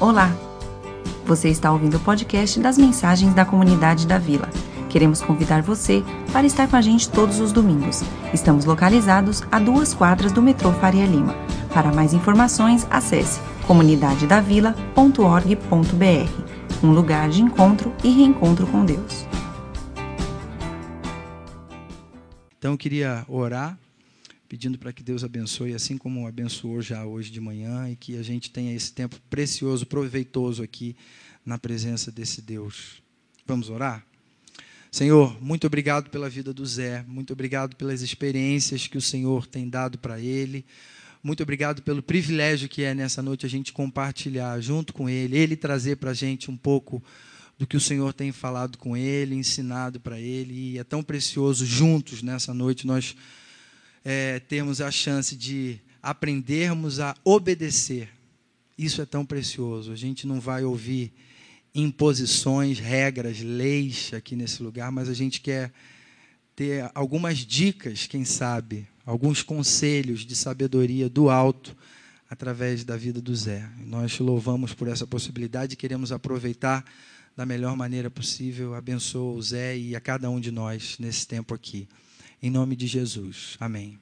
Olá! Você está ouvindo o podcast das mensagens da comunidade da Vila. Queremos convidar você para estar com a gente todos os domingos. Estamos localizados a duas quadras do metrô Faria Lima. Para mais informações, acesse comunidadedavila.org.br um lugar de encontro e reencontro com Deus. Então eu queria orar, pedindo para que Deus abençoe, assim como abençoou já hoje de manhã, e que a gente tenha esse tempo precioso, proveitoso aqui na presença desse Deus. Vamos orar? Senhor, muito obrigado pela vida do Zé, muito obrigado pelas experiências que o Senhor tem dado para ele. Muito obrigado pelo privilégio que é nessa noite a gente compartilhar junto com ele, ele trazer para a gente um pouco do que o Senhor tem falado com ele, ensinado para ele. E é tão precioso juntos nessa noite nós é, termos a chance de aprendermos a obedecer. Isso é tão precioso. A gente não vai ouvir imposições, regras, leis aqui nesse lugar, mas a gente quer ter algumas dicas, quem sabe, alguns conselhos de sabedoria do alto através da vida do Zé. Nós louvamos por essa possibilidade e queremos aproveitar da melhor maneira possível. Abençoa o Zé e a cada um de nós nesse tempo aqui. Em nome de Jesus. Amém.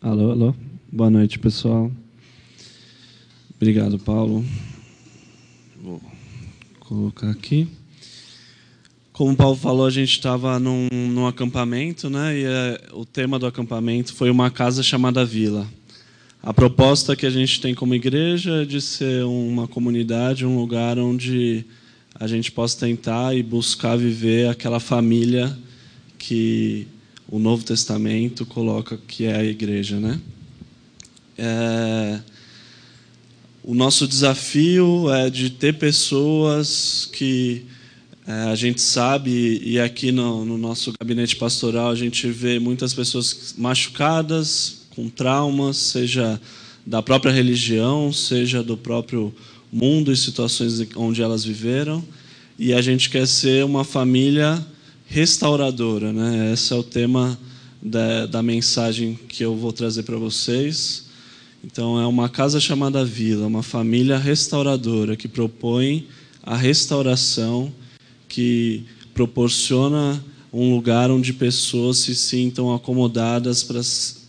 Alô, alô. Boa noite, pessoal. Obrigado, Paulo. Vou colocar aqui. Como o Paulo falou, a gente estava num, num, acampamento, né? E é, o tema do acampamento foi uma casa chamada Vila. A proposta que a gente tem como igreja é de ser uma comunidade, um lugar onde a gente possa tentar e buscar viver aquela família que o Novo Testamento coloca que é a igreja, né? É, o nosso desafio é de ter pessoas que é, a gente sabe, e aqui no, no, nosso gabinete pastoral a gente vê muitas pessoas machucadas, com traumas, seja da própria religião, seja do próprio mundo e situações onde elas viveram. E a gente quer ser uma família restauradora. Né? Esse é o tema da, da mensagem que eu vou trazer para vocês. Então, é uma casa chamada Vila, uma família restauradora que propõe a restauração, que proporciona um lugar onde pessoas se sintam acomodadas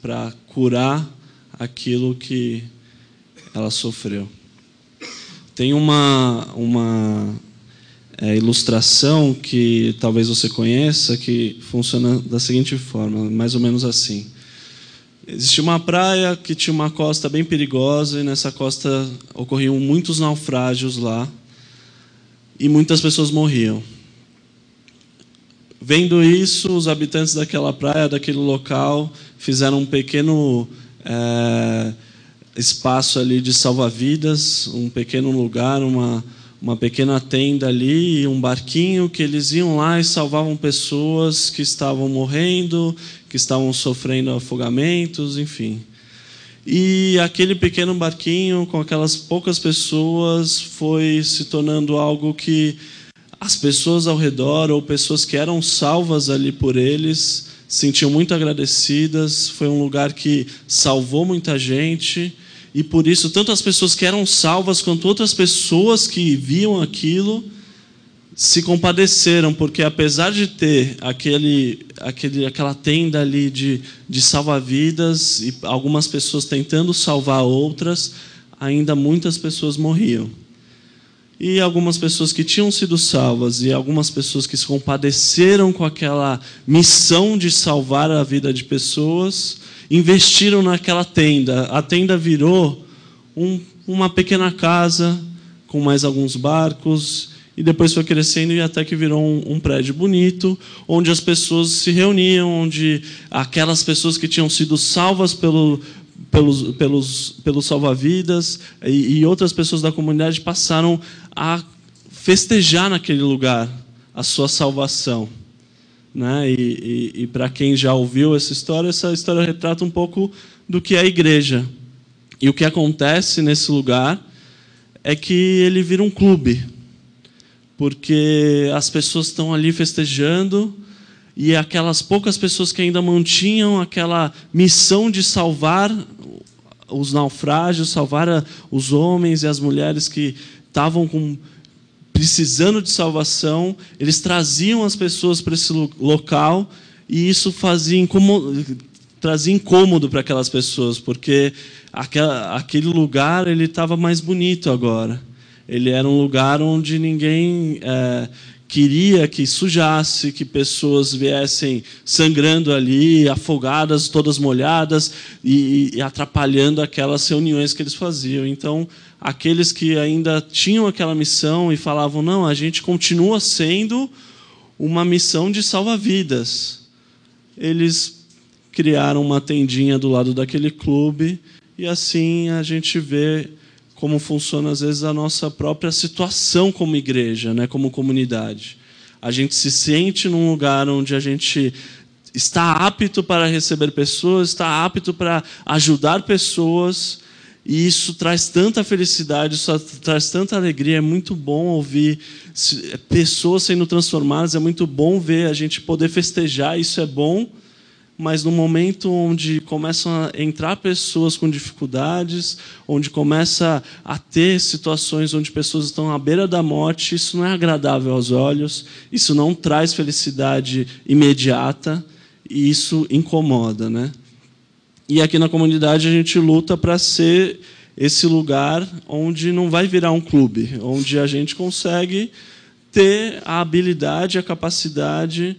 para curar aquilo que ela sofreu. Tem uma, uma é, ilustração que talvez você conheça, que funciona da seguinte forma, mais ou menos assim. Existia uma praia que tinha uma costa bem perigosa e nessa costa ocorriam muitos naufrágios lá e muitas pessoas morriam. Vendo isso, os habitantes daquela praia, daquele local, fizeram um pequeno é, espaço ali de salva-vidas, um pequeno lugar, uma, uma pequena tenda ali e um barquinho que eles iam lá e salvavam pessoas que estavam morrendo, que estavam sofrendo afogamentos, enfim. E aquele pequeno barquinho com aquelas poucas pessoas foi se tornando algo que as pessoas ao redor ou pessoas que eram salvas ali por eles sentiam muito agradecidas. Foi um lugar que salvou muita gente e por isso, tanto as pessoas que eram salvas quanto outras pessoas que viam aquilo se compadeceram, porque apesar de ter aquele, aquele, aquela tenda ali de, de salva-vidas e algumas pessoas tentando salvar outras, ainda muitas pessoas morriam. E algumas pessoas que tinham sido salvas e algumas pessoas que se compadeceram com aquela missão de salvar a vida de pessoas investiram naquela tenda. A tenda virou um, uma pequena casa com mais alguns barcos e depois foi crescendo e até que virou um, um, prédio bonito, onde as pessoas se reuniam, onde aquelas pessoas que tinham sido salvas pelo, pelos, pelos, pelos salva-vidas e, e outras pessoas da comunidade passaram a festejar naquele lugar a sua salvação. Né? E, e, e para quem já ouviu essa história, essa história retrata um pouco do que é a igreja. E o que acontece nesse lugar é que ele vira um clube, porque as pessoas estão ali festejando e aquelas poucas pessoas que ainda mantinham aquela missão de salvar os naufrágios, salvar os homens e as mulheres que estavam com, precisando de salvação, eles traziam as pessoas para esse local e isso fazia incômodo, trazia incômodo para aquelas pessoas, porque aquela, aquele lugar ele estava mais bonito agora. Ele era um lugar onde ninguém é, queria que sujasse, que pessoas viessem sangrando ali, afogadas, todas molhadas e, e, atrapalhando aquelas reuniões que eles faziam. Então, aqueles que ainda tinham aquela missão e falavam: não, a gente continua sendo uma missão de salva-vidas. Eles criaram uma tendinha do lado daquele clube e assim a gente vê como funciona às vezes a nossa própria situação como igreja, né, como comunidade. A gente se sente num lugar onde a gente está apto para receber pessoas, está apto para ajudar pessoas, e isso traz tanta felicidade, isso traz tanta alegria. É muito bom ouvir pessoas sendo transformadas, é muito bom ver a gente poder festejar, isso é bom. Mas no momento onde começam a entrar pessoas com dificuldades, onde começa a ter situações onde pessoas estão à beira da morte, isso não é agradável aos olhos, isso não traz felicidade imediata. E isso incomoda, né? E aqui na comunidade a gente luta para ser esse lugar onde não vai virar um clube, onde a gente consegue ter a habilidade, a capacidade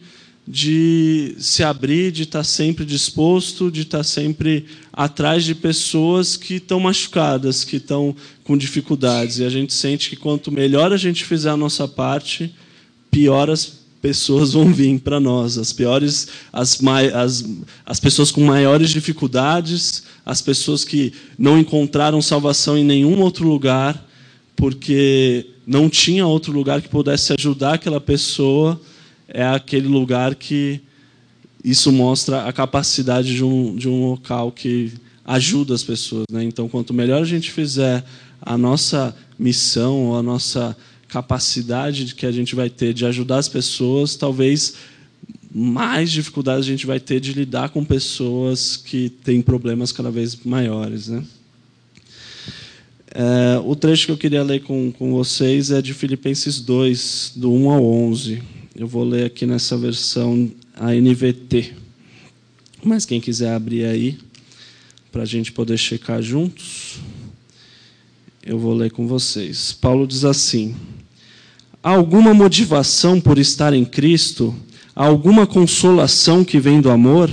de se abrir, de estar sempre disposto, de estar sempre atrás de pessoas que estão machucadas, que estão com dificuldades. E a gente sente que quanto melhor a gente fizer a nossa parte, pior as pessoas vão vir para nós. As piores, as, as, as pessoas com maiores dificuldades, as pessoas que não encontraram salvação em nenhum outro lugar, porque não tinha outro lugar que pudesse ajudar aquela pessoa é aquele lugar que isso mostra a capacidade de um, de um local que ajuda as pessoas. Né? Então, quanto melhor a gente fizer a nossa missão, a nossa capacidade que a gente vai ter de ajudar as pessoas, talvez mais dificuldades a gente vai ter de lidar com pessoas que têm problemas cada vez maiores. Né? É, o trecho que eu queria ler com, com vocês é de Filipenses 2, do 1 ao 11. Eu vou ler aqui nessa versão a NVT. Mas quem quiser abrir aí, para a gente poder checar juntos, eu vou ler com vocês. Paulo diz assim: Há alguma motivação por estar em Cristo? Há alguma consolação que vem do amor?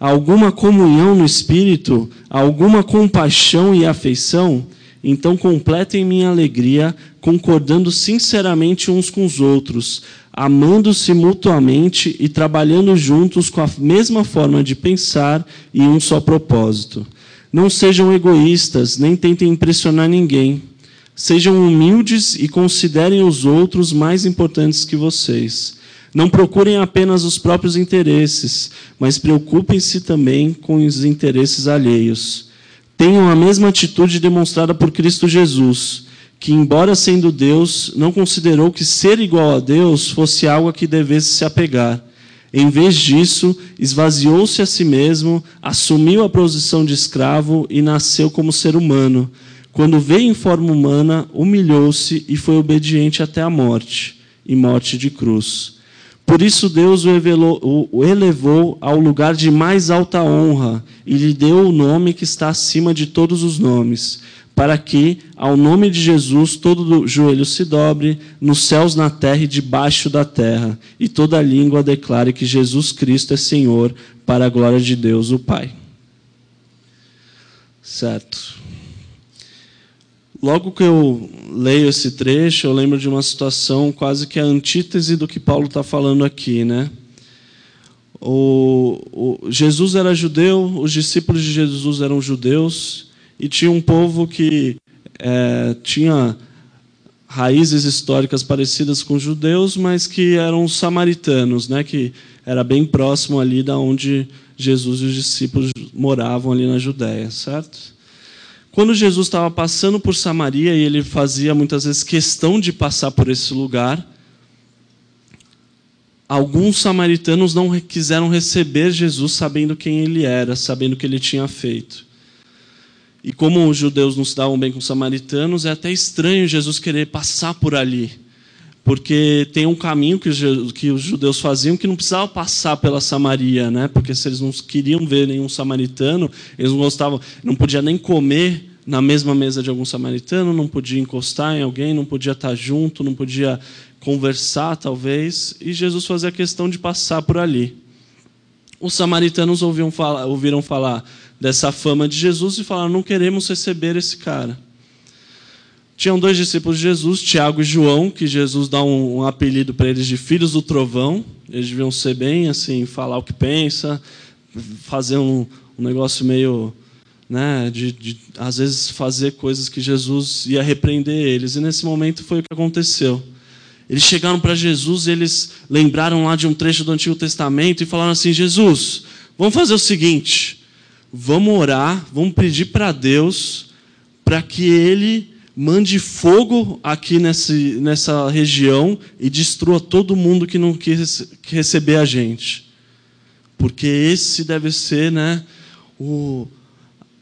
Há alguma comunhão no Espírito? Há alguma compaixão e afeição? Então completem minha alegria, concordando sinceramente uns com os outros, amando-se mutuamente e trabalhando juntos com a mesma forma de pensar e um só propósito. Não sejam egoístas, nem tentem impressionar ninguém. Sejam humildes e considerem os outros mais importantes que vocês. Não procurem apenas os próprios interesses, mas preocupem-se também com os interesses alheios tenham a mesma atitude demonstrada por Cristo Jesus, que, embora sendo Deus, não considerou que ser igual a Deus fosse algo a que devesse se apegar. Em vez disso, esvaziou-se a si mesmo, assumiu a posição de escravo e nasceu como ser humano. Quando veio em forma humana, humilhou-se e foi obediente até a morte e morte de cruz. Por isso Deus o, elevou ao lugar de mais alta honra e lhe deu o nome que está acima de todos os nomes, para que, ao nome de Jesus, todo joelho se dobre, nos céus, na terra e debaixo da terra, e toda língua declare que Jesus Cristo é Senhor, para a glória de Deus, o Pai. Certo. Logo que eu leio esse trecho, eu lembro de uma situação quase que a antítese do que Paulo está falando aqui, né? O, o, Jesus era judeu, os discípulos de Jesus eram judeus e tinha um povo que é, tinha raízes históricas parecidas com os judeus, mas que eram samaritanos, né? Que era bem próximo ali da onde Jesus e os discípulos moravam ali na Judéia, certo? Quando Jesus estava passando por Samaria e ele fazia muitas vezes questão de passar por esse lugar, alguns samaritanos não quiseram receber Jesus sabendo quem ele era, sabendo o que ele tinha feito. E como os judeus não se davam bem com os samaritanos, é até estranho Jesus querer passar por ali. Porque tem um caminho que os judeus faziam que não precisava passar pela Samaria, né? Porque se eles não queriam ver nenhum samaritano, eles não gostavam, não podia nem comer na mesma mesa de algum samaritano, não podia encostar em alguém, não podia estar junto, não podia conversar, talvez. E Jesus fazia questão de passar por ali. Os samaritanos ouviram falar, ouviram falar dessa fama de Jesus e falaram: não queremos receber esse cara. Tinham dois discípulos de Jesus, Tiago e João, que Jesus dá um, um apelido para eles de filhos do trovão. Eles deviam ser bem assim, falar o que pensa, fazer um, um negócio meio, né, de, de às vezes fazer coisas que Jesus ia repreender eles. E nesse momento foi o que aconteceu. Eles chegaram para Jesus, eles lembraram lá de um trecho do Antigo Testamento e falaram assim: Jesus, vamos fazer o seguinte, vamos orar, vamos pedir para Deus para que Ele mande fogo aqui nesse, nessa região e destrua todo mundo que não quis receber a gente. Porque esse deve ser né, o,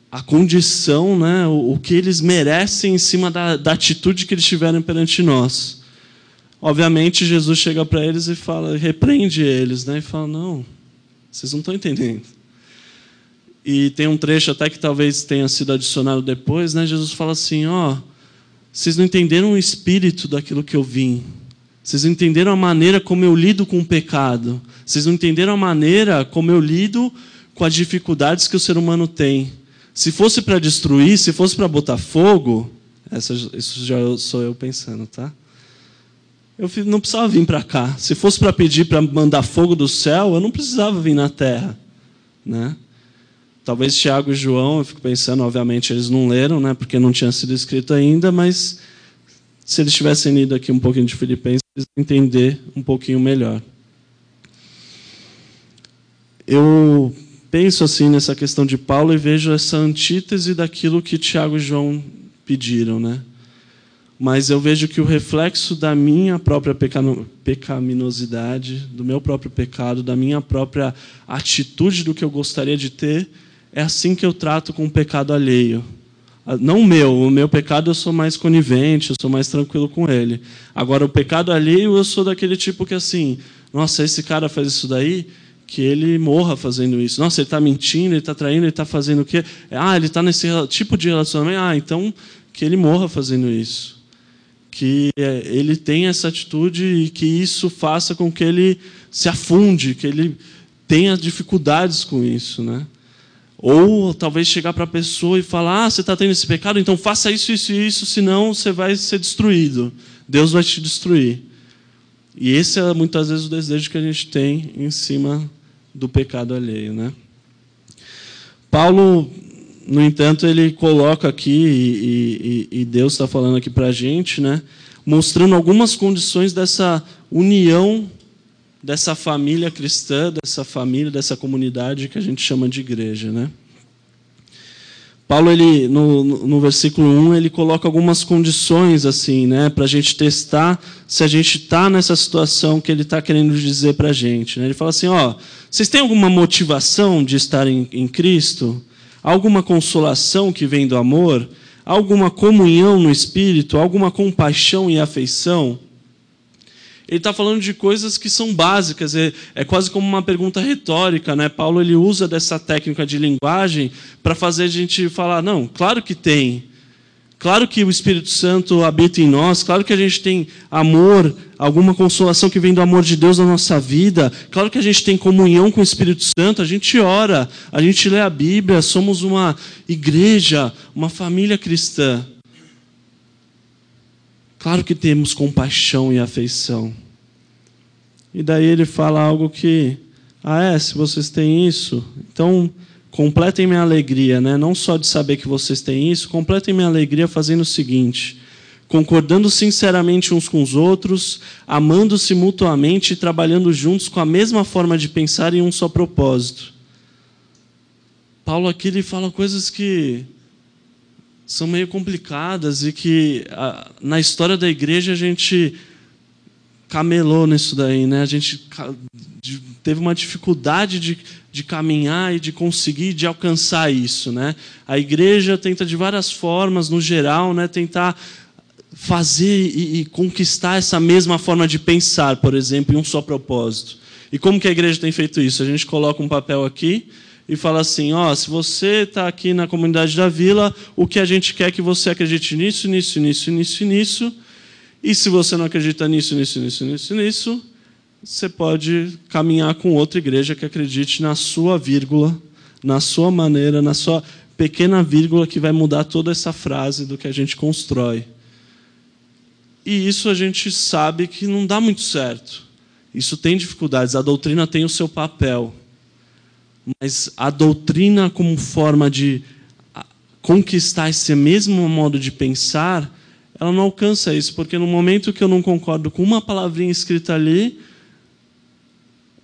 a condição, né, o, o que eles merecem em cima da, da atitude que eles tiveram perante nós. Obviamente, Jesus chega para eles e fala, repreende eles, né, e fala: Não, vocês não estão entendendo. E tem um trecho até que talvez tenha sido adicionado depois, né? Jesus fala assim: Ó. Oh, vocês não entenderam o espírito daquilo que eu vim. Vocês não entenderam a maneira como eu lido com o pecado. Vocês não entenderam a maneira como eu lido com as dificuldades que o ser humano tem. Se fosse para destruir, se fosse para botar fogo, essa, isso já sou eu pensando, tá? Eu não precisava vir para cá. Se fosse para pedir para mandar fogo do céu, eu não precisava vir na terra, né? Talvez Tiago e João, eu fico pensando, obviamente eles não leram, né, porque não tinha sido escrito ainda, mas se eles tivessem lido aqui um pouquinho de Filipenses, eles entender um pouquinho melhor. Eu penso assim nessa questão de Paulo e vejo essa antítese daquilo que Tiago e João pediram, né? Mas eu vejo que o reflexo da minha própria pecaminosidade, do meu próprio pecado, da minha própria atitude do que eu gostaria de ter, é assim que eu trato com o pecado alheio. Ah, não o meu, o meu pecado eu sou mais conivente, eu sou mais tranquilo com ele. Agora, o pecado alheio, eu sou daquele tipo que assim, nossa, esse cara faz isso daí, que ele morra fazendo isso. Nossa, ele está mentindo, ele está traindo, ele está fazendo o quê? Ah, ele está nesse tipo de relacionamento. Ah, então que ele morra fazendo isso. Que é, ele tenha essa atitude e que isso faça com que ele se afunde, que ele tenha dificuldades com isso, né? Ou talvez chegar para a pessoa e falar: ah, você está tendo esse pecado, então faça isso, isso e isso, senão você vai ser destruído. Deus vai te destruir. E esse é muitas vezes o desejo que a gente tem em cima do pecado alheio. Né? Paulo, no entanto, ele coloca aqui, e, e, e Deus está falando aqui para a gente, né? mostrando algumas condições dessa união dessa família cristã, dessa família, dessa comunidade que a gente chama de igreja, né? Paulo, ele, no, no versículo 1, ele coloca algumas condições assim, né, para a gente testar se a gente está nessa situação que ele está querendo dizer para a gente. Né? Ele fala assim: ó, vocês têm alguma motivação de estar em, em Cristo? Alguma consolação que vem do amor? Alguma comunhão no Espírito? Alguma compaixão e afeição? Ele está falando de coisas que são básicas, é, é, quase como uma pergunta retórica. Né? Paulo ele usa dessa técnica de linguagem para fazer a gente falar: não, claro que tem. Claro que o Espírito Santo habita em nós, claro que a gente tem amor, alguma consolação que vem do amor de Deus na nossa vida, claro que a gente tem comunhão com o Espírito Santo, a gente ora, a gente lê a Bíblia, somos uma igreja, uma família cristã. Claro que temos compaixão e afeição. E daí ele fala algo que, ah, é, se vocês têm isso, então completem minha alegria, né? Não só de saber que vocês têm isso, completem minha alegria fazendo o seguinte: concordando sinceramente uns com os outros, amando-se mutuamente e trabalhando juntos com a mesma forma de pensar em um só propósito. Paulo aqui ele fala coisas que são meio complicadas e que na história da igreja a gente camelou nisso daí, né? A gente teve uma dificuldade de, de caminhar e de conseguir, de alcançar isso, né? A igreja tenta de várias formas, no geral, né? Tentar fazer e, e conquistar essa mesma forma de pensar, por exemplo, em um só propósito. E como que a igreja tem feito isso? A gente coloca um papel aqui e fala assim: ó, se você está aqui na comunidade da vila, o que a gente quer é que você acredite nisso, nisso, nisso, nisso, nisso e se você não acredita nisso, nisso, nisso, nisso, nisso, você pode caminhar com outra igreja que acredite na sua vírgula, na sua maneira, na sua pequena vírgula que vai mudar toda essa frase do que a gente constrói. E isso a gente sabe que não dá muito certo. Isso tem dificuldades, a doutrina tem o seu papel. Mas a doutrina, como forma de conquistar esse mesmo modo de pensar, ela não alcança isso, porque no momento que eu não concordo com uma palavrinha escrita ali,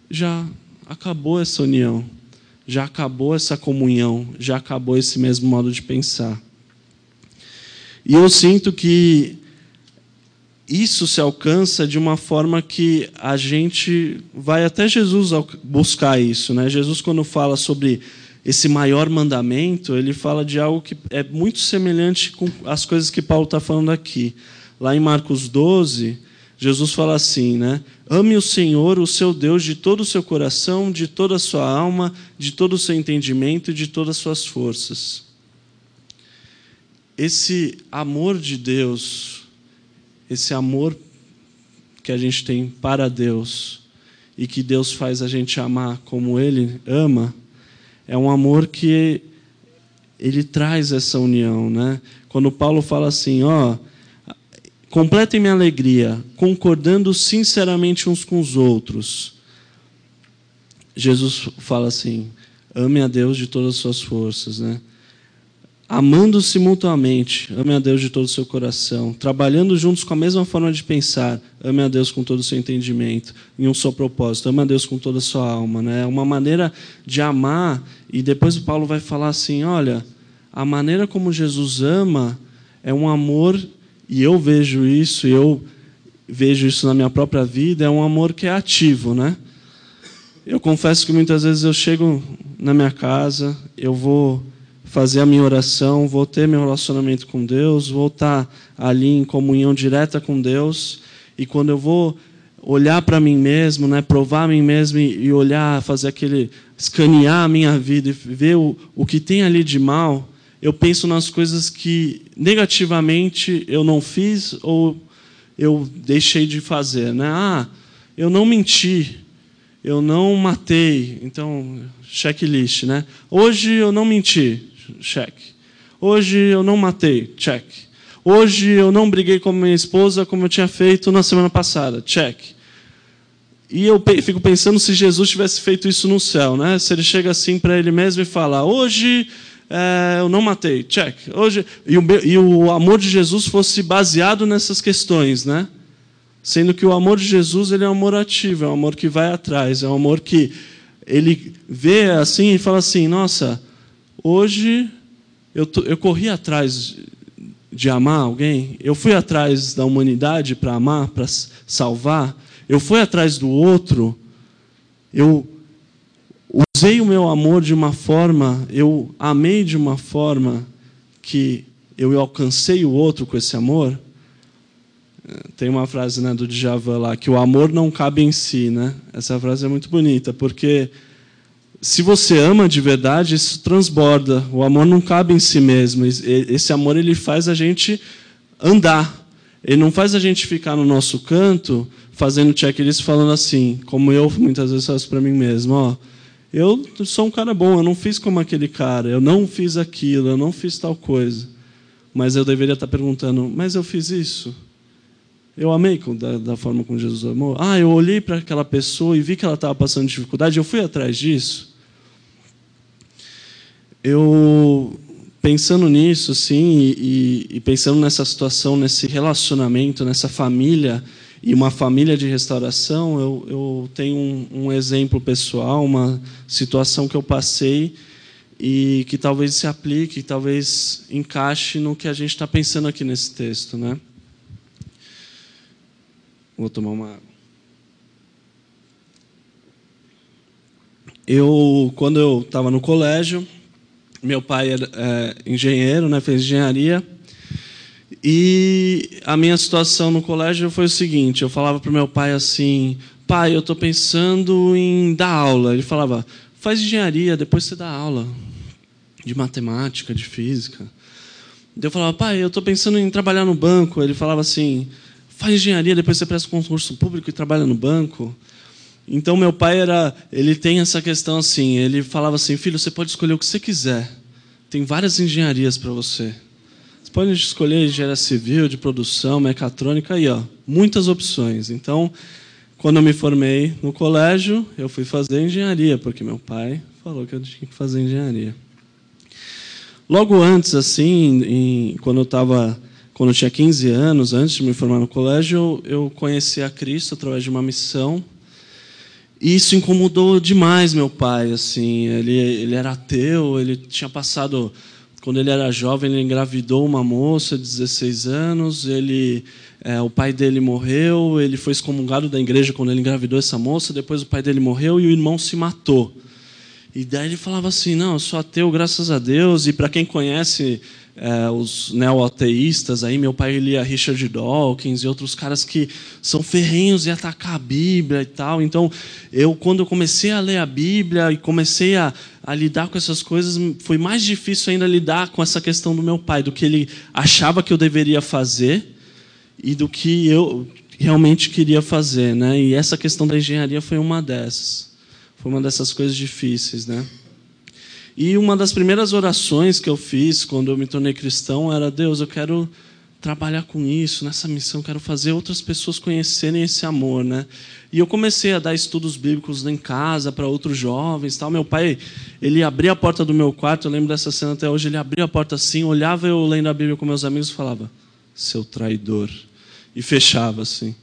já acabou essa união, já acabou essa comunhão, já acabou esse mesmo modo de pensar. E eu sinto que isso se alcança de uma forma que a gente vai até Jesus buscar isso, né? Jesus quando fala sobre esse maior mandamento, ele fala de algo que é muito semelhante com as coisas que Paulo está falando aqui. Lá em Marcos 12, Jesus fala assim, né? Ame o Senhor, o seu Deus, de todo o seu coração, de toda a sua alma, de todo o seu entendimento e de todas as suas forças. Esse amor de Deus, esse amor que a gente tem para Deus e que Deus faz a gente amar como Ele ama, é um amor que ele traz essa união, né? Quando Paulo fala assim, ó, completem minha alegria, concordando sinceramente uns com os outros. Jesus fala assim: ame a Deus de todas as suas forças, né? Amando-se mutuamente, ame a Deus de todo o seu coração, trabalhando juntos com a mesma forma de pensar, ame a Deus com todo o seu entendimento, em um só propósito, ame a Deus com toda a sua alma. Né? É uma maneira de amar, e depois o Paulo vai falar assim: olha, a maneira como Jesus ama é um amor, e eu vejo isso, eu vejo isso na minha própria vida, é um amor que é ativo, né? Eu confesso que muitas vezes eu chego na minha casa, eu vou fazer a minha oração, vou ter meu relacionamento com Deus, vou estar ali em comunhão direta com Deus. E quando eu vou olhar para mim mesmo, né, provar a mim mesmo e, olhar, fazer aquele escanear a minha vida e ver o, o que tem ali de mal, eu penso nas coisas que negativamente eu não fiz ou eu deixei de fazer, né? Ah, eu não menti, eu não matei, então checklist, né? Hoje eu não menti, cheque. Hoje eu não matei, check. Hoje eu não briguei com minha esposa como eu tinha feito na semana passada, check. E eu fico pensando se Jesus tivesse feito isso no céu, né? Se ele chega assim para ele mesmo e fala: hoje é, eu não matei, check. Hoje e o, e o amor de Jesus fosse baseado nessas questões, né? Sendo que o amor de Jesus ele é um amor ativo, é um amor que vai atrás, é um amor que ele vê assim e fala assim: nossa, Hoje eu, eu corri atrás de amar alguém, eu fui atrás da humanidade para amar, para salvar, eu fui atrás do outro, eu usei o meu amor de uma forma, eu amei de uma forma que eu alcancei o outro com esse amor. Tem uma frase né, do Djavan lá, que o amor não cabe em si. Né? Essa frase é muito bonita, porque se você ama de verdade, isso transborda. O amor não cabe em si mesmo. Esse amor ele faz a gente andar. Ele não faz a gente ficar no nosso canto fazendo checklist falando assim, como eu muitas vezes faço para mim mesmo, ó, eu sou um cara bom, eu não fiz como aquele cara, eu não fiz aquilo, eu não fiz tal coisa. Mas eu deveria estar perguntando, mas eu fiz isso? Eu amei da, da forma como Jesus amou? Ah, eu olhei para aquela pessoa e vi que ela estava passando dificuldade, eu fui atrás disso? eu pensando nisso, sim, e, e, pensando nessa situação, nesse relacionamento, nessa família e uma família de restauração, eu, eu tenho um, um, exemplo pessoal, uma situação que eu passei e que talvez se aplique, talvez encaixe no que a gente está pensando aqui nesse texto, né? Vou tomar uma água. Eu, quando eu estava no colégio, meu pai era é, engenheiro, né, fez engenharia. E a minha situação no colégio foi o seguinte: eu falava para meu pai assim, pai, eu estou pensando em dar aula. Ele falava, faz engenharia, depois você dá aula de matemática, de física. Eu falava, pai, eu estou pensando em trabalhar no banco. Ele falava assim, faz engenharia, depois você presta concurso público e trabalha no banco. Então meu pai era, ele tem essa questão assim, ele falava assim, filho, você pode escolher o que você quiser. Tem várias engenharias para você. Você pode escolher engenharia civil, de produção, mecatrônica, aí ó, muitas opções. Então, quando eu me formei no colégio, eu fui fazer engenharia, porque meu pai falou que eu tinha que fazer engenharia. Logo antes, assim, em, quando eu estava, quando eu tinha 15 anos, antes de me formar no colégio, eu, eu conheci a Cristo através de uma missão e isso incomodou demais meu pai, assim, ele, ele era ateu, ele tinha passado, quando ele era jovem, ele engravidou uma moça de 16 anos, ele, é, o pai dele morreu, ele foi excomungado da igreja quando ele engravidou essa moça, depois o pai dele morreu e o irmão se matou. E daí ele falava assim, não, eu sou ateu, graças a Deus, e para quem conhece é, os neo-ateístas, aí meu pai lia Richard Dawkins e outros caras que são ferrenhos em atacar a Bíblia e tal. Então, eu quando eu comecei a ler a Bíblia e comecei a, a lidar com essas coisas, foi mais difícil ainda lidar com essa questão do meu pai, do que ele achava que eu deveria fazer e do que eu realmente queria fazer, né? E essa questão da engenharia foi uma dessas. Foi uma dessas coisas difíceis, né? E uma das primeiras orações que eu fiz quando eu me tornei cristão era: Deus, eu quero trabalhar com isso, nessa missão, quero fazer outras pessoas conhecerem esse amor, né? E eu comecei a dar estudos bíblicos em casa para outros jovens, tal. Meu pai, ele abria a porta do meu quarto, eu lembro dessa cena até hoje, ele abria a porta assim, olhava eu lendo a Bíblia com meus amigos e falava: "Seu traidor". E fechava assim.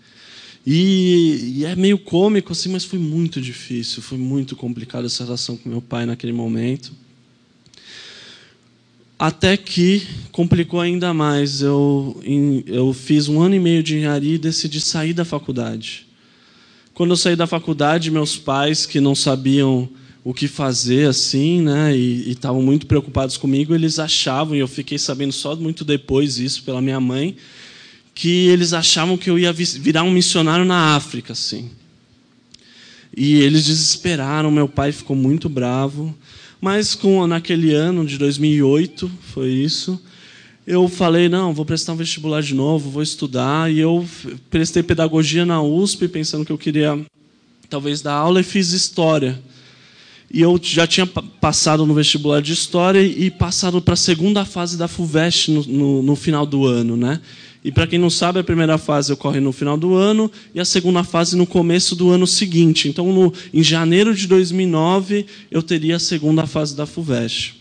E, e, é meio cômico assim, mas foi muito difícil, foi muito complicado essa relação com meu pai naquele momento até que complicou ainda mais. Eu, eu fiz um ano e meio de engenharia e decidi sair da faculdade. Quando eu saí da faculdade, meus pais, que não sabiam o que fazer assim, né, e estavam muito preocupados comigo, eles achavam, e eu fiquei sabendo só muito depois isso pela minha mãe, que eles achavam que eu ia virar um missionário na África, assim. E eles desesperaram, meu pai ficou muito bravo. Mas com naquele ano de 2008, foi isso, eu falei, não, vou prestar um vestibular de novo, vou estudar. E eu prestei pedagogia na USP, pensando que eu queria talvez dar aula, e fiz história. E eu já tinha passado no vestibular de história e passado para a segunda fase da FUVEST no, no, no final do ano, né? E para quem não sabe, a primeira fase ocorre no final do ano e a segunda fase no começo do ano seguinte. Então, no, em janeiro de 2009, eu teria a segunda fase da FUVEST.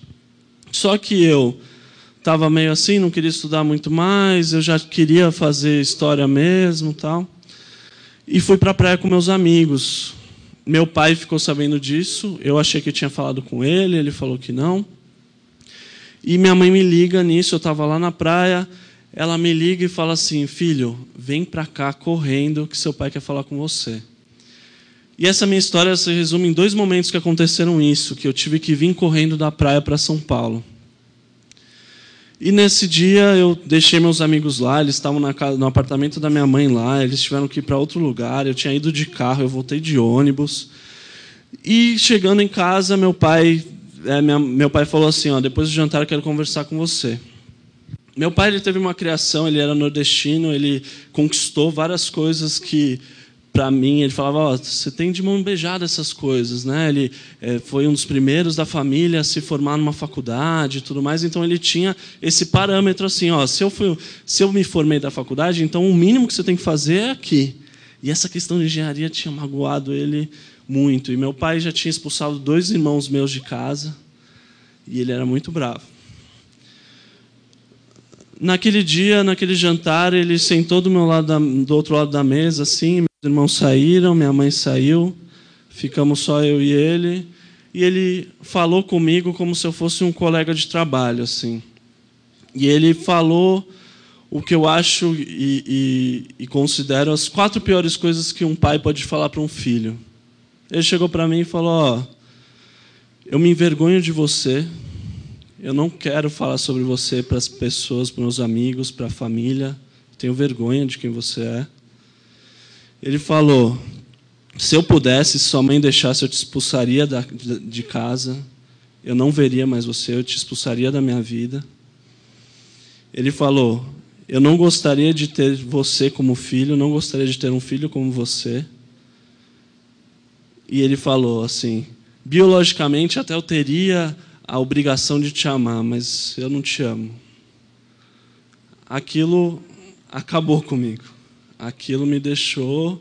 Só que eu estava meio assim, não queria estudar muito mais, eu já queria fazer história mesmo, tal. E fui para a praia com meus amigos. Meu pai ficou sabendo disso, eu achei que eu tinha falado com ele, ele falou que não. E minha mãe me liga nisso, eu estava lá na praia, ela me liga e fala assim: Filho, vem para cá correndo que seu pai quer falar com você. E essa minha história se resume em dois momentos que aconteceram isso, que eu tive que vir correndo da praia para São Paulo. E nesse dia eu deixei meus amigos lá, eles estavam casa, no apartamento da minha mãe lá, eles tiveram que ir para outro lugar. Eu tinha ido de carro, eu voltei de ônibus. E chegando em casa, meu pai, é, minha, meu pai falou assim: ó, depois do jantar eu quero conversar com você. Meu pai ele teve uma criação, ele era nordestino, ele conquistou várias coisas que para mim ele falava, oh, você tem de mão beijada essas coisas, né? Ele é, foi um dos primeiros da família a se formar numa faculdade e tudo mais, então ele tinha esse parâmetro assim, ó, se eu fui, se eu me formei da faculdade, então o mínimo que você tem que fazer é aqui. E essa questão de engenharia tinha magoado ele muito. E meu pai já tinha expulsado dois irmãos meus de casa e ele era muito bravo. Naquele dia, naquele jantar, ele sentou do meu lado, da, do outro lado da mesa, assim. Meus irmãos saíram, minha mãe saiu, ficamos só eu e ele. E ele falou comigo como se eu fosse um colega de trabalho, assim. E ele falou o que eu acho e, e, e considero as quatro piores coisas que um pai pode falar para um filho. Ele chegou para mim e falou: ó, Eu me envergonho de você. Eu não quero falar sobre você para as pessoas, para meus amigos, para a família. Tenho vergonha de quem você é. Ele falou: se eu pudesse, se sua mãe deixasse, eu te expulsaria da, de casa. Eu não veria mais você, eu te expulsaria da minha vida. Ele falou: Eu não gostaria de ter você como filho, não gostaria de ter um filho como você. E ele falou assim: Biologicamente, até eu teria a obrigação de te amar, mas eu não te amo. Aquilo acabou comigo. Aquilo me deixou.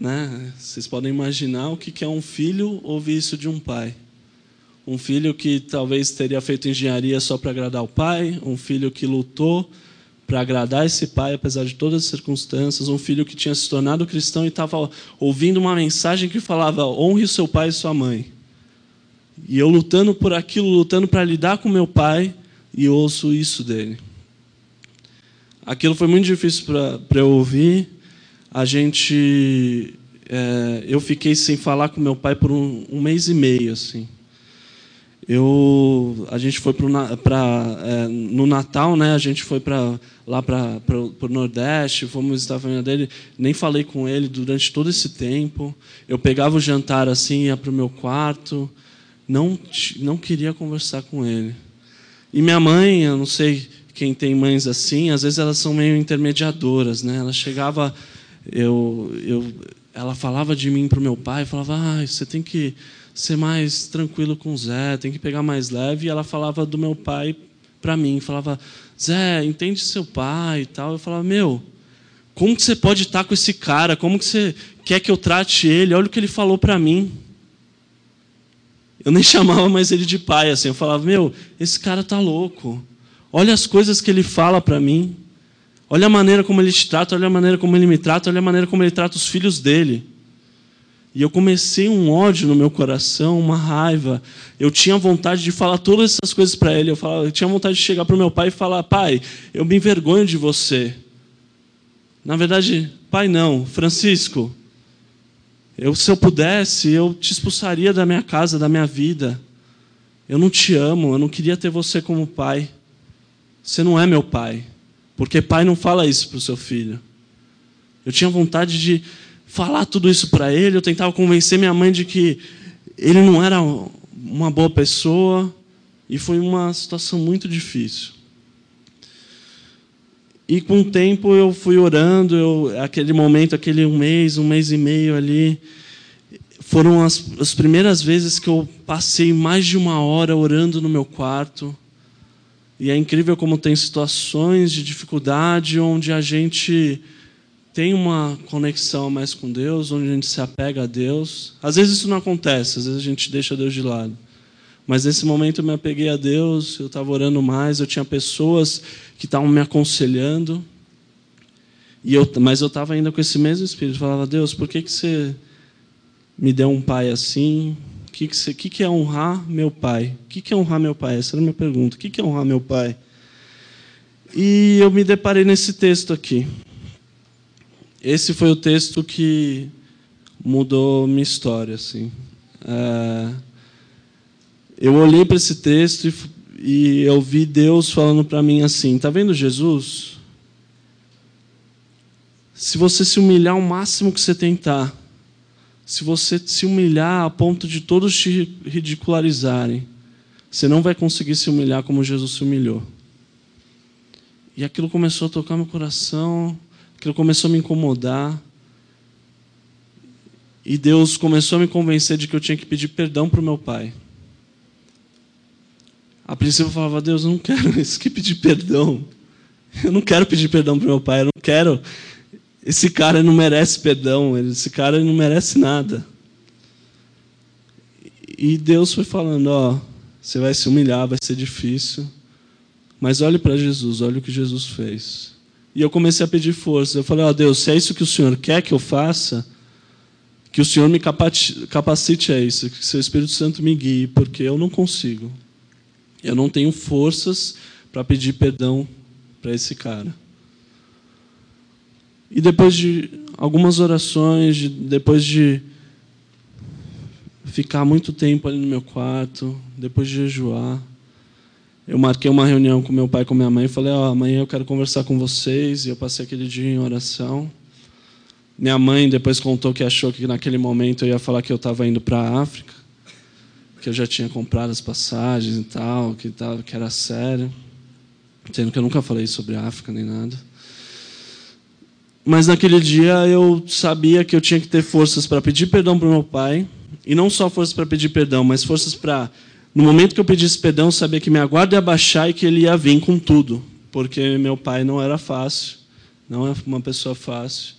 Né? Vocês podem imaginar o que é um filho ouvir isso de um pai. Um filho que talvez teria feito engenharia só para agradar o pai, um filho que lutou para agradar esse pai, apesar de todas as circunstâncias, um filho que tinha se tornado cristão e estava ouvindo uma mensagem que falava: honre o seu pai e sua mãe. E eu lutando por aquilo, lutando para lidar com meu pai, e ouço isso dele. Aquilo foi muito difícil para eu ouvir. A gente, é, eu fiquei sem falar com meu pai por um, um mês e meio, assim. Eu, a gente foi para é, no Natal, né? A gente foi lá para o Nordeste, fomos visitar a família dele. Nem falei com ele durante todo esse tempo. Eu pegava o jantar assim, ia para o meu quarto. Não não queria conversar com ele. E minha mãe, eu não sei quem tem mães assim, às vezes elas são meio intermediadoras, né? Ela chegava, eu, eu, ela falava de mim para o meu pai, falava, ah, você tem que ser mais tranquilo com o Zé, tem que pegar mais leve. E ela falava do meu pai para mim, falava, Zé, entende seu pai e tal. Eu falava, meu, como que você pode estar com esse cara? Como que você quer que eu trate ele? Olha o que ele falou para mim. Eu nem chamava mais ele de pai, assim. Eu falava, meu, esse cara tá louco. Olha as coisas que ele fala para mim. Olha a maneira como ele te trata, olha a maneira como ele me trata, olha a maneira como ele trata os filhos dele. E eu comecei um ódio no meu coração, uma raiva. Eu tinha vontade de falar todas essas coisas para ele. Eu, falava, eu tinha vontade de chegar para o meu pai e falar: Pai, eu me envergonho de você. Na verdade, pai, não, Francisco. Eu, se eu pudesse, eu te expulsaria da minha casa, da minha vida. Eu não te amo, eu não queria ter você como pai. Você não é meu pai. Porque pai não fala isso para o seu filho. Eu tinha vontade de falar tudo isso para ele, eu tentava convencer minha mãe de que ele não era uma boa pessoa, e foi uma situação muito difícil. E com o tempo eu fui orando, eu, aquele momento, aquele um mês, um mês e meio ali, foram as, as primeiras vezes que eu passei mais de uma hora orando no meu quarto. E é incrível como tem situações de dificuldade onde a gente tem uma conexão mais com Deus, onde a gente se apega a Deus. Às vezes isso não acontece, às vezes a gente deixa Deus de lado. Mas nesse momento eu me apeguei a Deus, eu estava orando mais, eu tinha pessoas que estavam me aconselhando. E eu, mas eu estava ainda com esse mesmo espírito. Eu falava, Deus, por que, que você me deu um pai assim? O que, que, que, que é honrar meu pai? O que, que é honrar meu pai? Essa era a minha pergunta. O que, que é honrar meu pai? E eu me deparei nesse texto aqui. Esse foi o texto que mudou minha história, assim. É, eu olhei para esse texto e, e eu vi Deus falando para mim assim: tá vendo Jesus? Se você se humilhar o máximo que você tentar, se você se humilhar a ponto de todos te ridicularizarem, você não vai conseguir se humilhar como Jesus se humilhou. E aquilo começou a tocar meu coração. Aquilo começou a me incomodar. E Deus começou a me convencer de que eu tinha que pedir perdão para o meu pai. A princípio eu falava, Deus, eu não quero isso que pedir perdão. Eu não quero pedir perdão para meu pai, eu não quero. Esse cara não merece perdão, esse cara não merece nada. E Deus foi falando, ó, você vai se humilhar, vai ser difícil, mas olhe para Jesus, olhe o que Jesus fez. E eu comecei a pedir força. Eu falei: Ó Deus, se é isso que o Senhor quer que eu faça, que o Senhor me capacite a isso, que seu Espírito Santo me guie, porque eu não consigo. Eu não tenho forças para pedir perdão para esse cara. E depois de algumas orações, de, depois de ficar muito tempo ali no meu quarto, depois de jejuar. Eu marquei uma reunião com meu pai e com minha mãe e falei: oh, amanhã eu quero conversar com vocês. E eu passei aquele dia em oração. Minha mãe depois contou que achou que naquele momento eu ia falar que eu estava indo para a África, que eu já tinha comprado as passagens e tal, que, tava, que era sério. Sendo que eu nunca falei sobre África nem nada. Mas naquele dia eu sabia que eu tinha que ter forças para pedir perdão para meu pai. E não só forças para pedir perdão, mas forças para no momento que eu pedisse perdão, eu sabia que minha guarda ia baixar e que ele ia vir com tudo, porque meu pai não era fácil, não é uma pessoa fácil.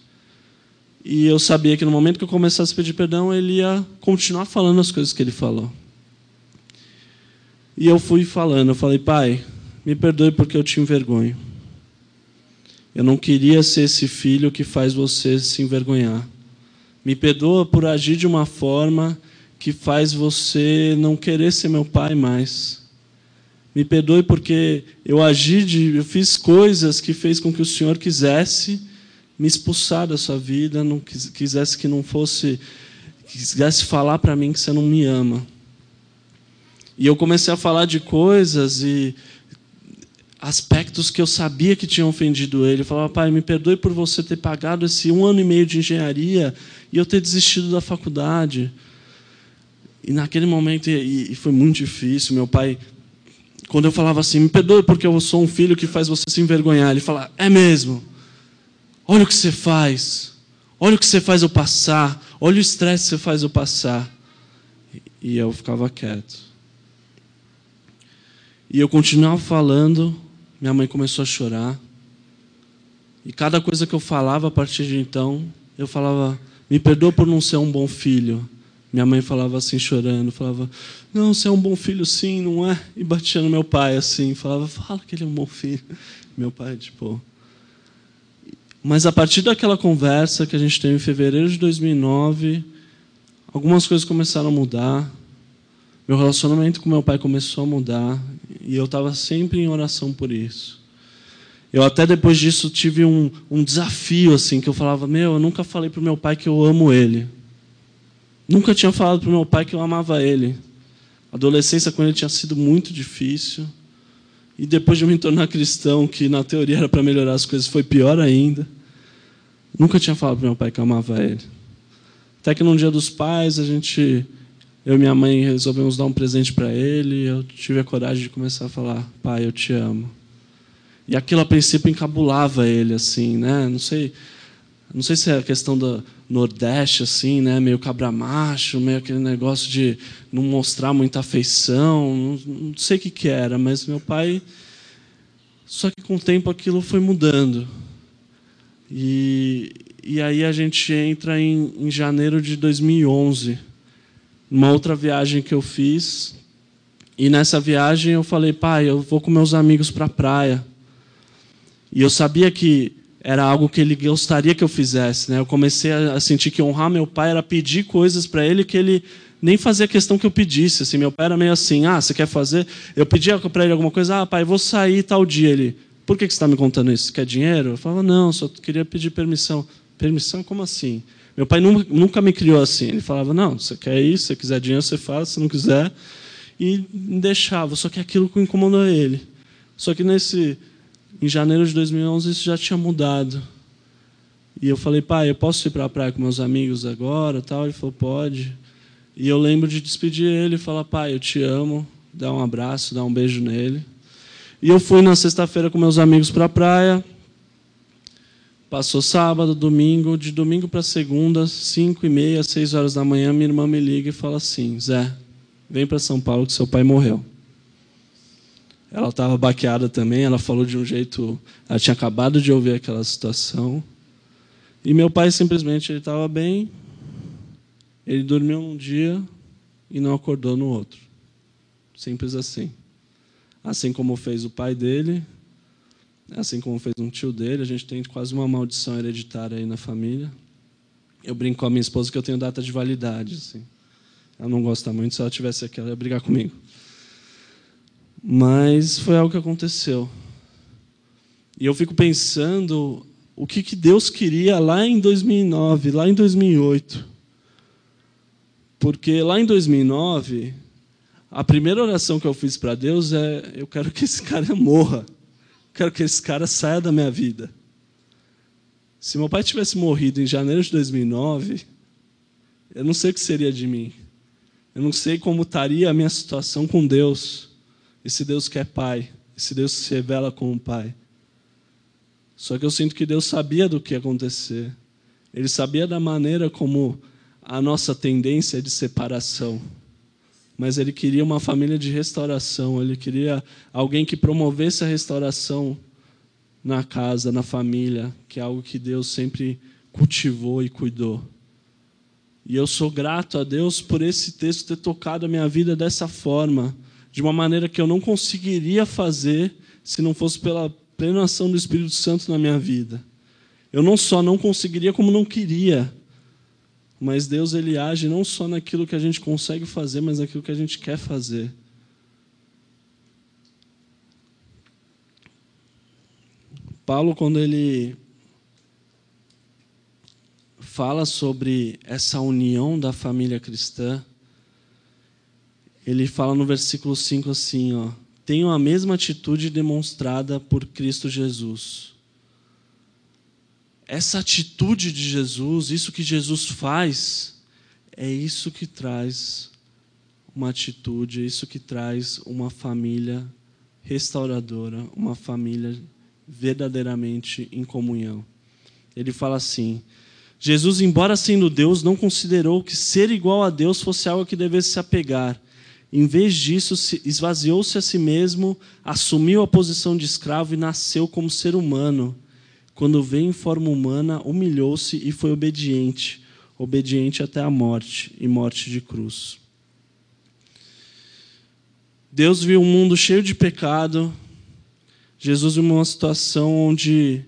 E eu sabia que no momento que eu começasse a pedir perdão, ele ia continuar falando as coisas que ele falou. E eu fui falando, eu falei, pai, me perdoe porque eu te envergonho. Eu não queria ser esse filho que faz você se envergonhar. Me perdoa por agir de uma forma que faz você não querer ser meu pai mais. Me perdoe porque eu agi de, eu fiz coisas que fez com que o Senhor quisesse me expulsar da sua vida, não quisesse que não fosse, quisesse falar para mim que você não me ama. E eu comecei a falar de coisas e aspectos que eu sabia que tinham ofendido ele. Eu falava, pai, me perdoe por você ter pagado esse um ano e meio de engenharia e eu ter desistido da faculdade. E naquele momento, e, foi muito difícil, meu pai, quando eu falava assim, me perdoe porque eu sou um filho que faz você se envergonhar, ele falava, é mesmo, olha o que você faz, olha o que você faz eu passar, olha o estresse que você faz eu passar. E eu ficava quieto. E eu continuava falando, minha mãe começou a chorar. E cada coisa que eu falava a partir de então, eu falava: Me perdoa por não ser um bom filho. Minha mãe falava assim, chorando, falava, não, você é um bom filho sim, não é? E batia no meu pai assim, falava, fala que ele é um bom filho. Meu pai, tipo... Mas a partir daquela conversa que a gente teve em fevereiro de 2009, algumas coisas começaram a mudar. Meu relacionamento com meu pai começou a mudar. E eu estava sempre em oração por isso. Eu até depois disso tive um, um desafio, assim, que eu falava, meu, eu nunca falei para meu pai que eu amo ele. Nunca tinha falado para meu pai que eu amava ele. A adolescência com ele tinha sido muito difícil. E depois de me tornar cristão, que na teoria era para melhorar as coisas, foi pior ainda. Nunca tinha falado para meu pai que eu amava ele. Até que num dia dos pais, a gente, eu e minha mãe resolvemos dar um presente para ele. E eu tive a coragem de começar a falar: Pai, eu te amo. E aquilo a princípio encabulava ele, assim, né? Não sei, não sei se é a questão do Nordeste, assim, né? Meio cabra-macho, meio aquele negócio de não mostrar muita afeição. Não, não sei o que, que era, mas meu pai. Só que com o tempo aquilo foi mudando. E, e aí a gente entra em, em janeiro de 2011, numa outra viagem que eu fiz. E nessa viagem eu falei, pai, eu vou com meus amigos para a praia. E eu sabia que era algo que ele gostaria que eu fizesse. Né? Eu comecei a sentir que honrar meu pai era pedir coisas para ele que ele nem fazia questão que eu pedisse. Assim, meu pai era meio assim: ah, você quer fazer? Eu pedia para ele alguma coisa, ah, pai, vou sair tal dia. Ele, por que, que você está me contando isso? Quer dinheiro? Eu falava, não, só queria pedir permissão. Permissão? Como assim? Meu pai nunca me criou assim. Ele falava, não, você quer isso, se quiser dinheiro, você faz, se não quiser. E deixava. Só que aquilo incomodou ele. Só que nesse em janeiro de 2011 isso já tinha mudado. E eu falei, pai, eu posso ir para a praia com meus amigos agora? Tal. Ele falou, pode. E eu lembro de despedir ele e falar, pai, eu te amo, dar um abraço, dar um beijo nele. E eu fui na sexta-feira com meus amigos para a praia. Passou sábado, domingo, de domingo para segunda, cinco e meia, seis horas da manhã, minha irmã me liga e fala assim, Zé, vem para São Paulo que seu pai morreu. Ela estava baqueada também, ela falou de um jeito. Ela tinha acabado de ouvir aquela situação. E meu pai simplesmente ele estava bem, ele dormiu um dia e não acordou no outro. Simples assim. Assim como fez o pai dele, assim como fez um tio dele, a gente tem quase uma maldição hereditária aí na família. Eu brinco com a minha esposa que eu tenho data de validade. Assim. Ela não gosta muito, se ela tivesse aqui, ela ia brigar comigo. Mas foi algo que aconteceu. E eu fico pensando o que, que Deus queria lá em 2009, lá em 2008. Porque lá em 2009, a primeira oração que eu fiz para Deus é: eu quero que esse cara morra. Quero que esse cara saia da minha vida. Se meu pai tivesse morrido em janeiro de 2009, eu não sei o que seria de mim. Eu não sei como estaria a minha situação com Deus. Esse Deus que é Pai, esse Deus que se revela como Pai. Só que eu sinto que Deus sabia do que ia acontecer. Ele sabia da maneira como a nossa tendência é de separação. Mas ele queria uma família de restauração, ele queria alguém que promovesse a restauração na casa, na família, que é algo que Deus sempre cultivou e cuidou. E eu sou grato a Deus por esse texto ter tocado a minha vida dessa forma, de uma maneira que eu não conseguiria fazer se não fosse pela plena ação do Espírito Santo na minha vida. Eu não só não conseguiria, como não queria. Mas Deus ele age não só naquilo que a gente consegue fazer, mas naquilo que a gente quer fazer. Paulo, quando ele fala sobre essa união da família cristã, ele fala no versículo 5 assim, ó: "Tenham a mesma atitude demonstrada por Cristo Jesus." Essa atitude de Jesus, isso que Jesus faz, é isso que traz uma atitude, é isso que traz uma família restauradora, uma família verdadeiramente em comunhão. Ele fala assim: Jesus, embora sendo Deus, não considerou que ser igual a Deus fosse algo que devesse se apegar. Em vez disso, esvaziou-se a si mesmo, assumiu a posição de escravo e nasceu como ser humano. Quando veio em forma humana, humilhou-se e foi obediente, obediente até a morte e morte de cruz. Deus viu um mundo cheio de pecado, Jesus viu uma situação onde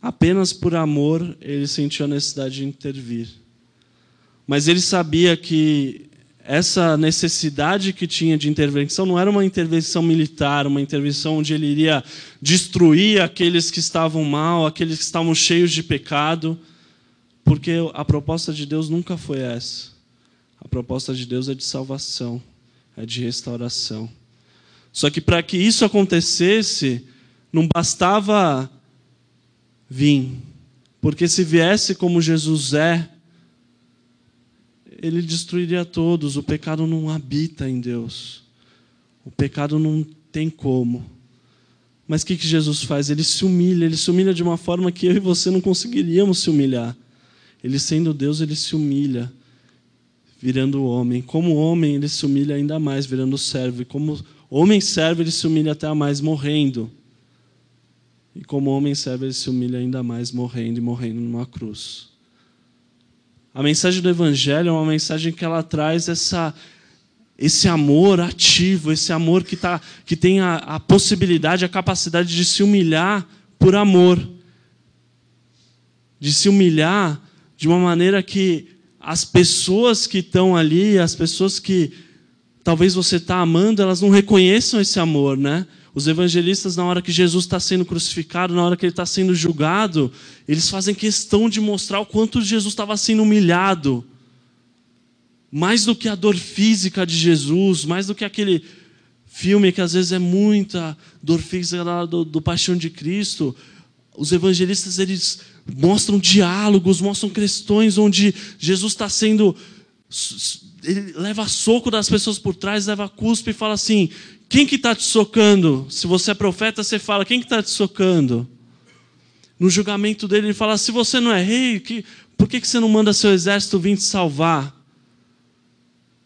apenas por amor ele sentiu a necessidade de intervir. Mas ele sabia que essa necessidade que tinha de intervenção não era uma intervenção militar, uma intervenção onde ele iria destruir aqueles que estavam mal, aqueles que estavam cheios de pecado, porque a proposta de Deus nunca foi essa. A proposta de Deus é de salvação, é de restauração. Só que para que isso acontecesse, não bastava vir, porque se viesse como Jesus é, ele destruiria todos. O pecado não habita em Deus. O pecado não tem como. Mas o que, que Jesus faz? Ele se humilha, ele se humilha de uma forma que eu e você não conseguiríamos se humilhar. Ele sendo Deus, ele se humilha, virando homem. Como homem, ele se humilha ainda mais, virando servo. E como Homem serve, ele se humilha até mais morrendo. E como homem serve, ele se humilha ainda mais morrendo e morrendo numa cruz. A mensagem do Evangelho é uma mensagem que ela traz essa, esse amor ativo, esse amor que, tá, que tem a, a possibilidade, a capacidade de se humilhar por amor. De se humilhar de uma maneira que as pessoas que estão ali, as pessoas que talvez você está amando, elas não reconheçam esse amor, né? Os evangelistas, na hora que Jesus está sendo crucificado, na hora que ele está sendo julgado, eles fazem questão de mostrar o quanto Jesus estava sendo humilhado. Mais do que a dor física de Jesus, mais do que aquele filme que às vezes é muita dor física do, do Paixão de Cristo, os evangelistas eles mostram diálogos, mostram questões onde Jesus está sendo ele leva soco das pessoas por trás, leva cuspe e fala assim: quem que está te socando? Se você é profeta, você fala: quem que está te socando? No julgamento dele, ele fala: se você não é rei, que, por que, que você não manda seu exército vir te salvar?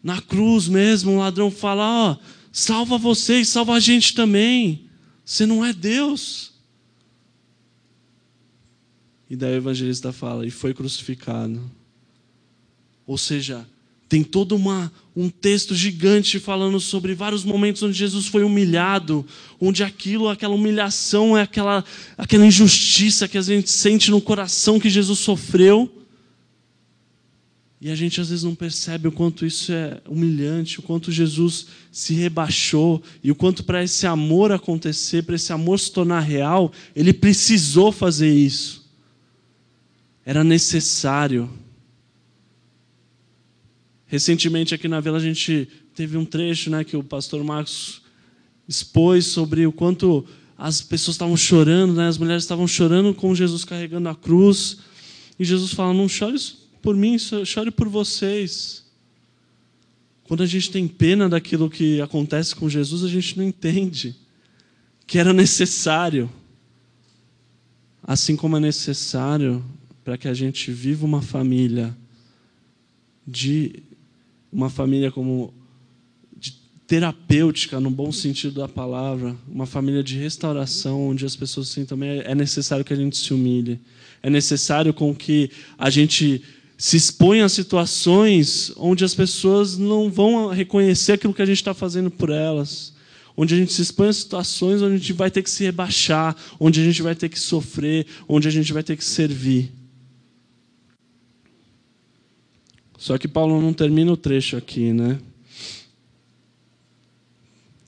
Na cruz mesmo, um ladrão fala: ó, oh, salva vocês, salva a gente também. Você não é Deus. E daí o evangelista fala: e foi crucificado. Ou seja, tem todo uma, um texto gigante falando sobre vários momentos onde Jesus foi humilhado, onde aquilo, aquela humilhação é aquela, aquela injustiça que a gente sente no coração que Jesus sofreu. E a gente às vezes não percebe o quanto isso é humilhante, o quanto Jesus se rebaixou e o quanto para esse amor acontecer, para esse amor se tornar real, ele precisou fazer isso. Era necessário. Recentemente aqui na vila a gente teve um trecho, né, que o pastor Marcos expôs sobre o quanto as pessoas estavam chorando, né, as mulheres estavam chorando com Jesus carregando a cruz. E Jesus fala: "Não chore por mim, chore por vocês". Quando a gente tem pena daquilo que acontece com Jesus, a gente não entende que era necessário. Assim como é necessário para que a gente viva uma família de uma família como terapêutica no bom sentido da palavra, uma família de restauração onde as pessoas assim também é necessário que a gente se humilhe. É necessário com que a gente se expõe a situações onde as pessoas não vão reconhecer aquilo que a gente está fazendo por elas. Onde a gente se expõe a situações onde a gente vai ter que se rebaixar, onde a gente vai ter que sofrer, onde a gente vai ter que servir. Só que Paulo não termina o trecho aqui, né?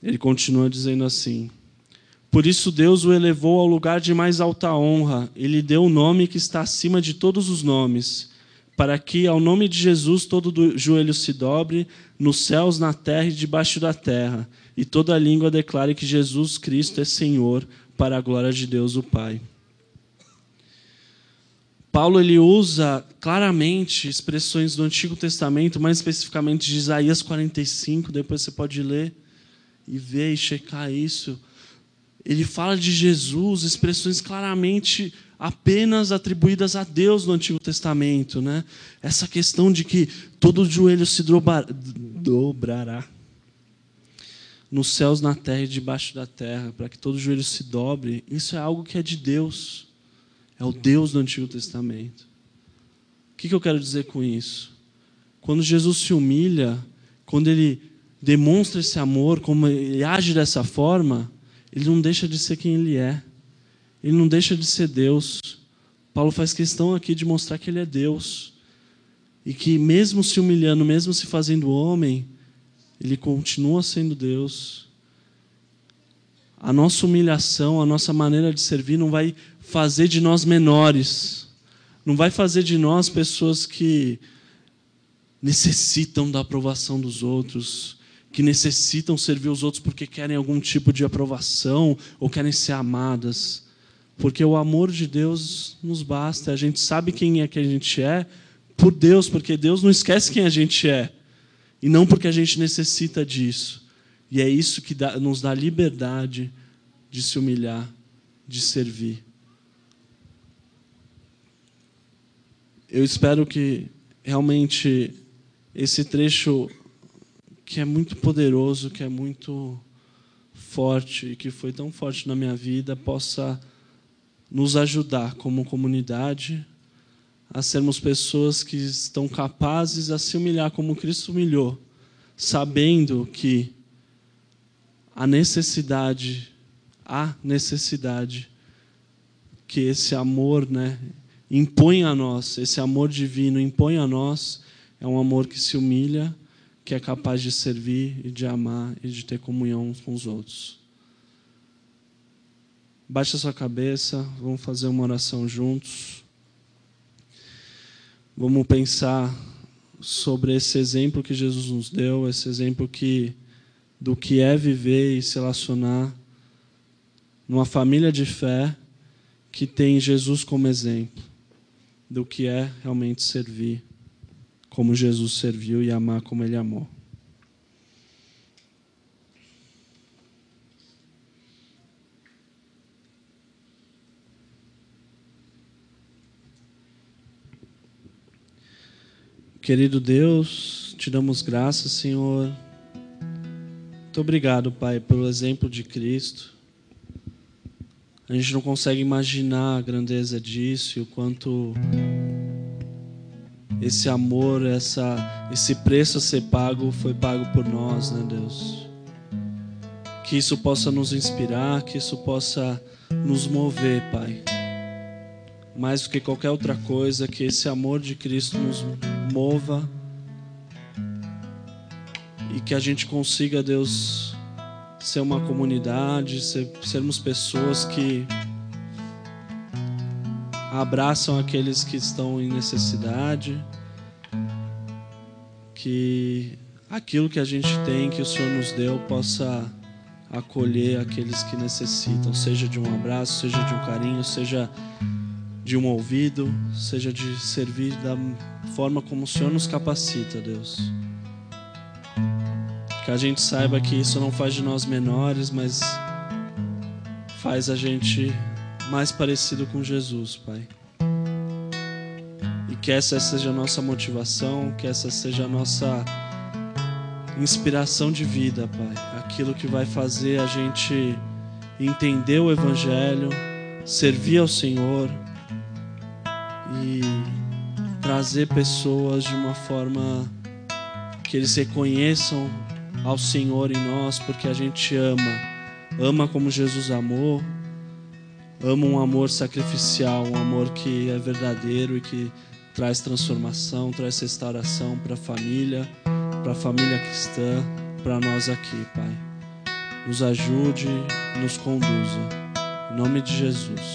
Ele continua dizendo assim: Por isso Deus o elevou ao lugar de mais alta honra, e lhe deu o um nome que está acima de todos os nomes para que ao nome de Jesus todo joelho se dobre, nos céus, na terra e debaixo da terra, e toda língua declare que Jesus Cristo é Senhor, para a glória de Deus o Pai. Paulo ele usa claramente expressões do Antigo Testamento, mais especificamente de Isaías 45, depois você pode ler e ver e checar isso. Ele fala de Jesus, expressões claramente apenas atribuídas a Deus no Antigo Testamento, né? Essa questão de que todo joelho se dobrará nos céus, na terra e debaixo da terra, para que todo joelho se dobre, isso é algo que é de Deus. É o Deus do Antigo Testamento. O que eu quero dizer com isso? Quando Jesus se humilha, quando ele demonstra esse amor, como ele age dessa forma, ele não deixa de ser quem ele é. Ele não deixa de ser Deus. Paulo faz questão aqui de mostrar que ele é Deus. E que, mesmo se humilhando, mesmo se fazendo homem, ele continua sendo Deus. A nossa humilhação, a nossa maneira de servir não vai fazer de nós menores. Não vai fazer de nós pessoas que necessitam da aprovação dos outros, que necessitam servir os outros porque querem algum tipo de aprovação ou querem ser amadas. Porque o amor de Deus nos basta. A gente sabe quem é que a gente é por Deus, porque Deus não esquece quem a gente é. E não porque a gente necessita disso. E é isso que dá, nos dá liberdade de se humilhar, de servir. Eu espero que realmente esse trecho que é muito poderoso, que é muito forte e que foi tão forte na minha vida possa nos ajudar como comunidade a sermos pessoas que estão capazes a se humilhar como Cristo humilhou, sabendo que a necessidade, a necessidade que esse amor, né, impõe a nós, esse amor divino impõe a nós, é um amor que se humilha, que é capaz de servir e de amar e de ter comunhão com os outros. Baixe a sua cabeça, vamos fazer uma oração juntos. Vamos pensar sobre esse exemplo que Jesus nos deu, esse exemplo que do que é viver e se relacionar numa família de fé que tem Jesus como exemplo, do que é realmente servir como Jesus serviu e amar como ele amou. Querido Deus, te damos graças, Senhor. Muito obrigado, Pai, pelo exemplo de Cristo. A gente não consegue imaginar a grandeza disso e o quanto esse amor, essa, esse preço a ser pago foi pago por nós, né, Deus? Que isso possa nos inspirar, que isso possa nos mover, Pai mais do que qualquer outra coisa, que esse amor de Cristo nos mova e que a gente consiga, Deus, ser uma comunidade, ser, sermos pessoas que abraçam aqueles que estão em necessidade, que aquilo que a gente tem, que o Senhor nos deu, possa acolher aqueles que necessitam, seja de um abraço, seja de um carinho, seja de um ouvido, seja de servir da forma como o Senhor nos capacita, Deus. Que a gente saiba que isso não faz de nós menores, mas faz a gente mais parecido com Jesus, Pai. E que essa seja a nossa motivação, que essa seja a nossa inspiração de vida, Pai. Aquilo que vai fazer a gente entender o Evangelho, servir ao Senhor e trazer pessoas de uma forma que eles reconheçam ao Senhor em nós, porque a gente ama. Ama como Jesus amou. Ama um amor sacrificial, um amor que é verdadeiro e que traz transformação, traz restauração para a família para a família cristã, para nós aqui, Pai. Nos ajude, nos conduza. Em nome de Jesus.